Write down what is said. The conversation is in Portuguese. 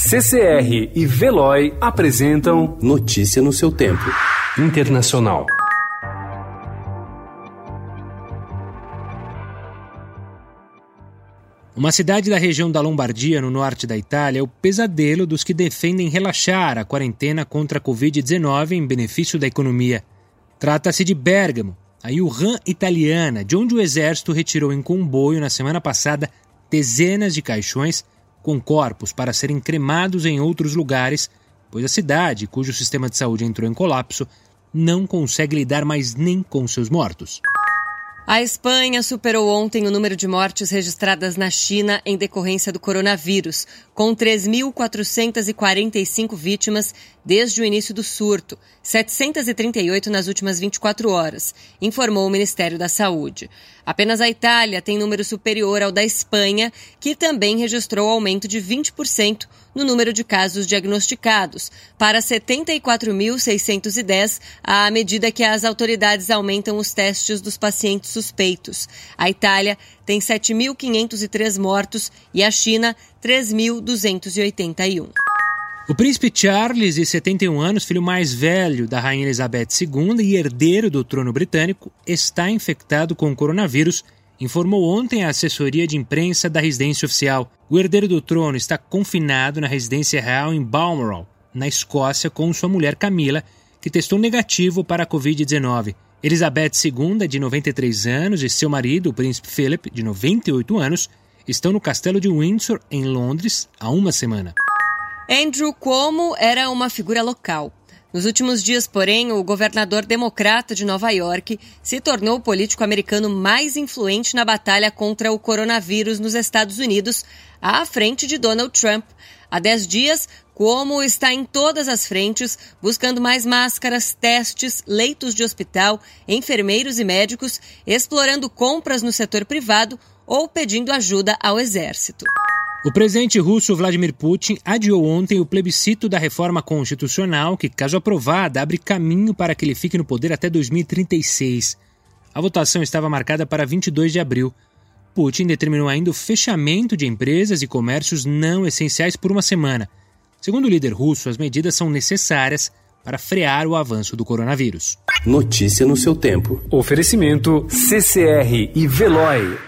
CCR e Veloy apresentam Notícia no seu tempo. Internacional. Uma cidade da região da Lombardia, no norte da Itália, é o pesadelo dos que defendem relaxar a quarentena contra a Covid-19 em benefício da economia. Trata-se de Bergamo, a Wuhan italiana, de onde o exército retirou em comboio na semana passada dezenas de caixões com corpos para serem cremados em outros lugares, pois a cidade, cujo sistema de saúde entrou em colapso, não consegue lidar mais nem com seus mortos. A Espanha superou ontem o número de mortes registradas na China em decorrência do coronavírus, com 3.445 vítimas desde o início do surto, 738 nas últimas 24 horas, informou o Ministério da Saúde. Apenas a Itália tem número superior ao da Espanha, que também registrou aumento de 20% no número de casos diagnosticados, para 74.610, à medida que as autoridades aumentam os testes dos pacientes suspeitos. A Itália tem 7.503 mortos e a China 3.281. O príncipe Charles, de 71 anos, filho mais velho da rainha Elizabeth II e herdeiro do trono britânico, está infectado com o coronavírus, informou ontem a assessoria de imprensa da residência oficial. O herdeiro do trono está confinado na residência real em Balmoral, na Escócia, com sua mulher Camila, que testou negativo para a Covid-19. Elizabeth II, de 93 anos, e seu marido, o príncipe Philip, de 98 anos, estão no castelo de Windsor, em Londres, há uma semana. Andrew Cuomo era uma figura local. Nos últimos dias, porém, o governador democrata de Nova York se tornou o político americano mais influente na batalha contra o coronavírus nos Estados Unidos, à frente de Donald Trump. Há dez dias, Cuomo está em todas as frentes, buscando mais máscaras, testes, leitos de hospital, enfermeiros e médicos, explorando compras no setor privado ou pedindo ajuda ao exército. O presidente russo Vladimir Putin adiou ontem o plebiscito da reforma constitucional que, caso aprovada, abre caminho para que ele fique no poder até 2036. A votação estava marcada para 22 de abril. Putin determinou ainda o fechamento de empresas e comércios não essenciais por uma semana. Segundo o líder russo, as medidas são necessárias para frear o avanço do coronavírus. Notícia no seu tempo. Oferecimento CCR e Veloy.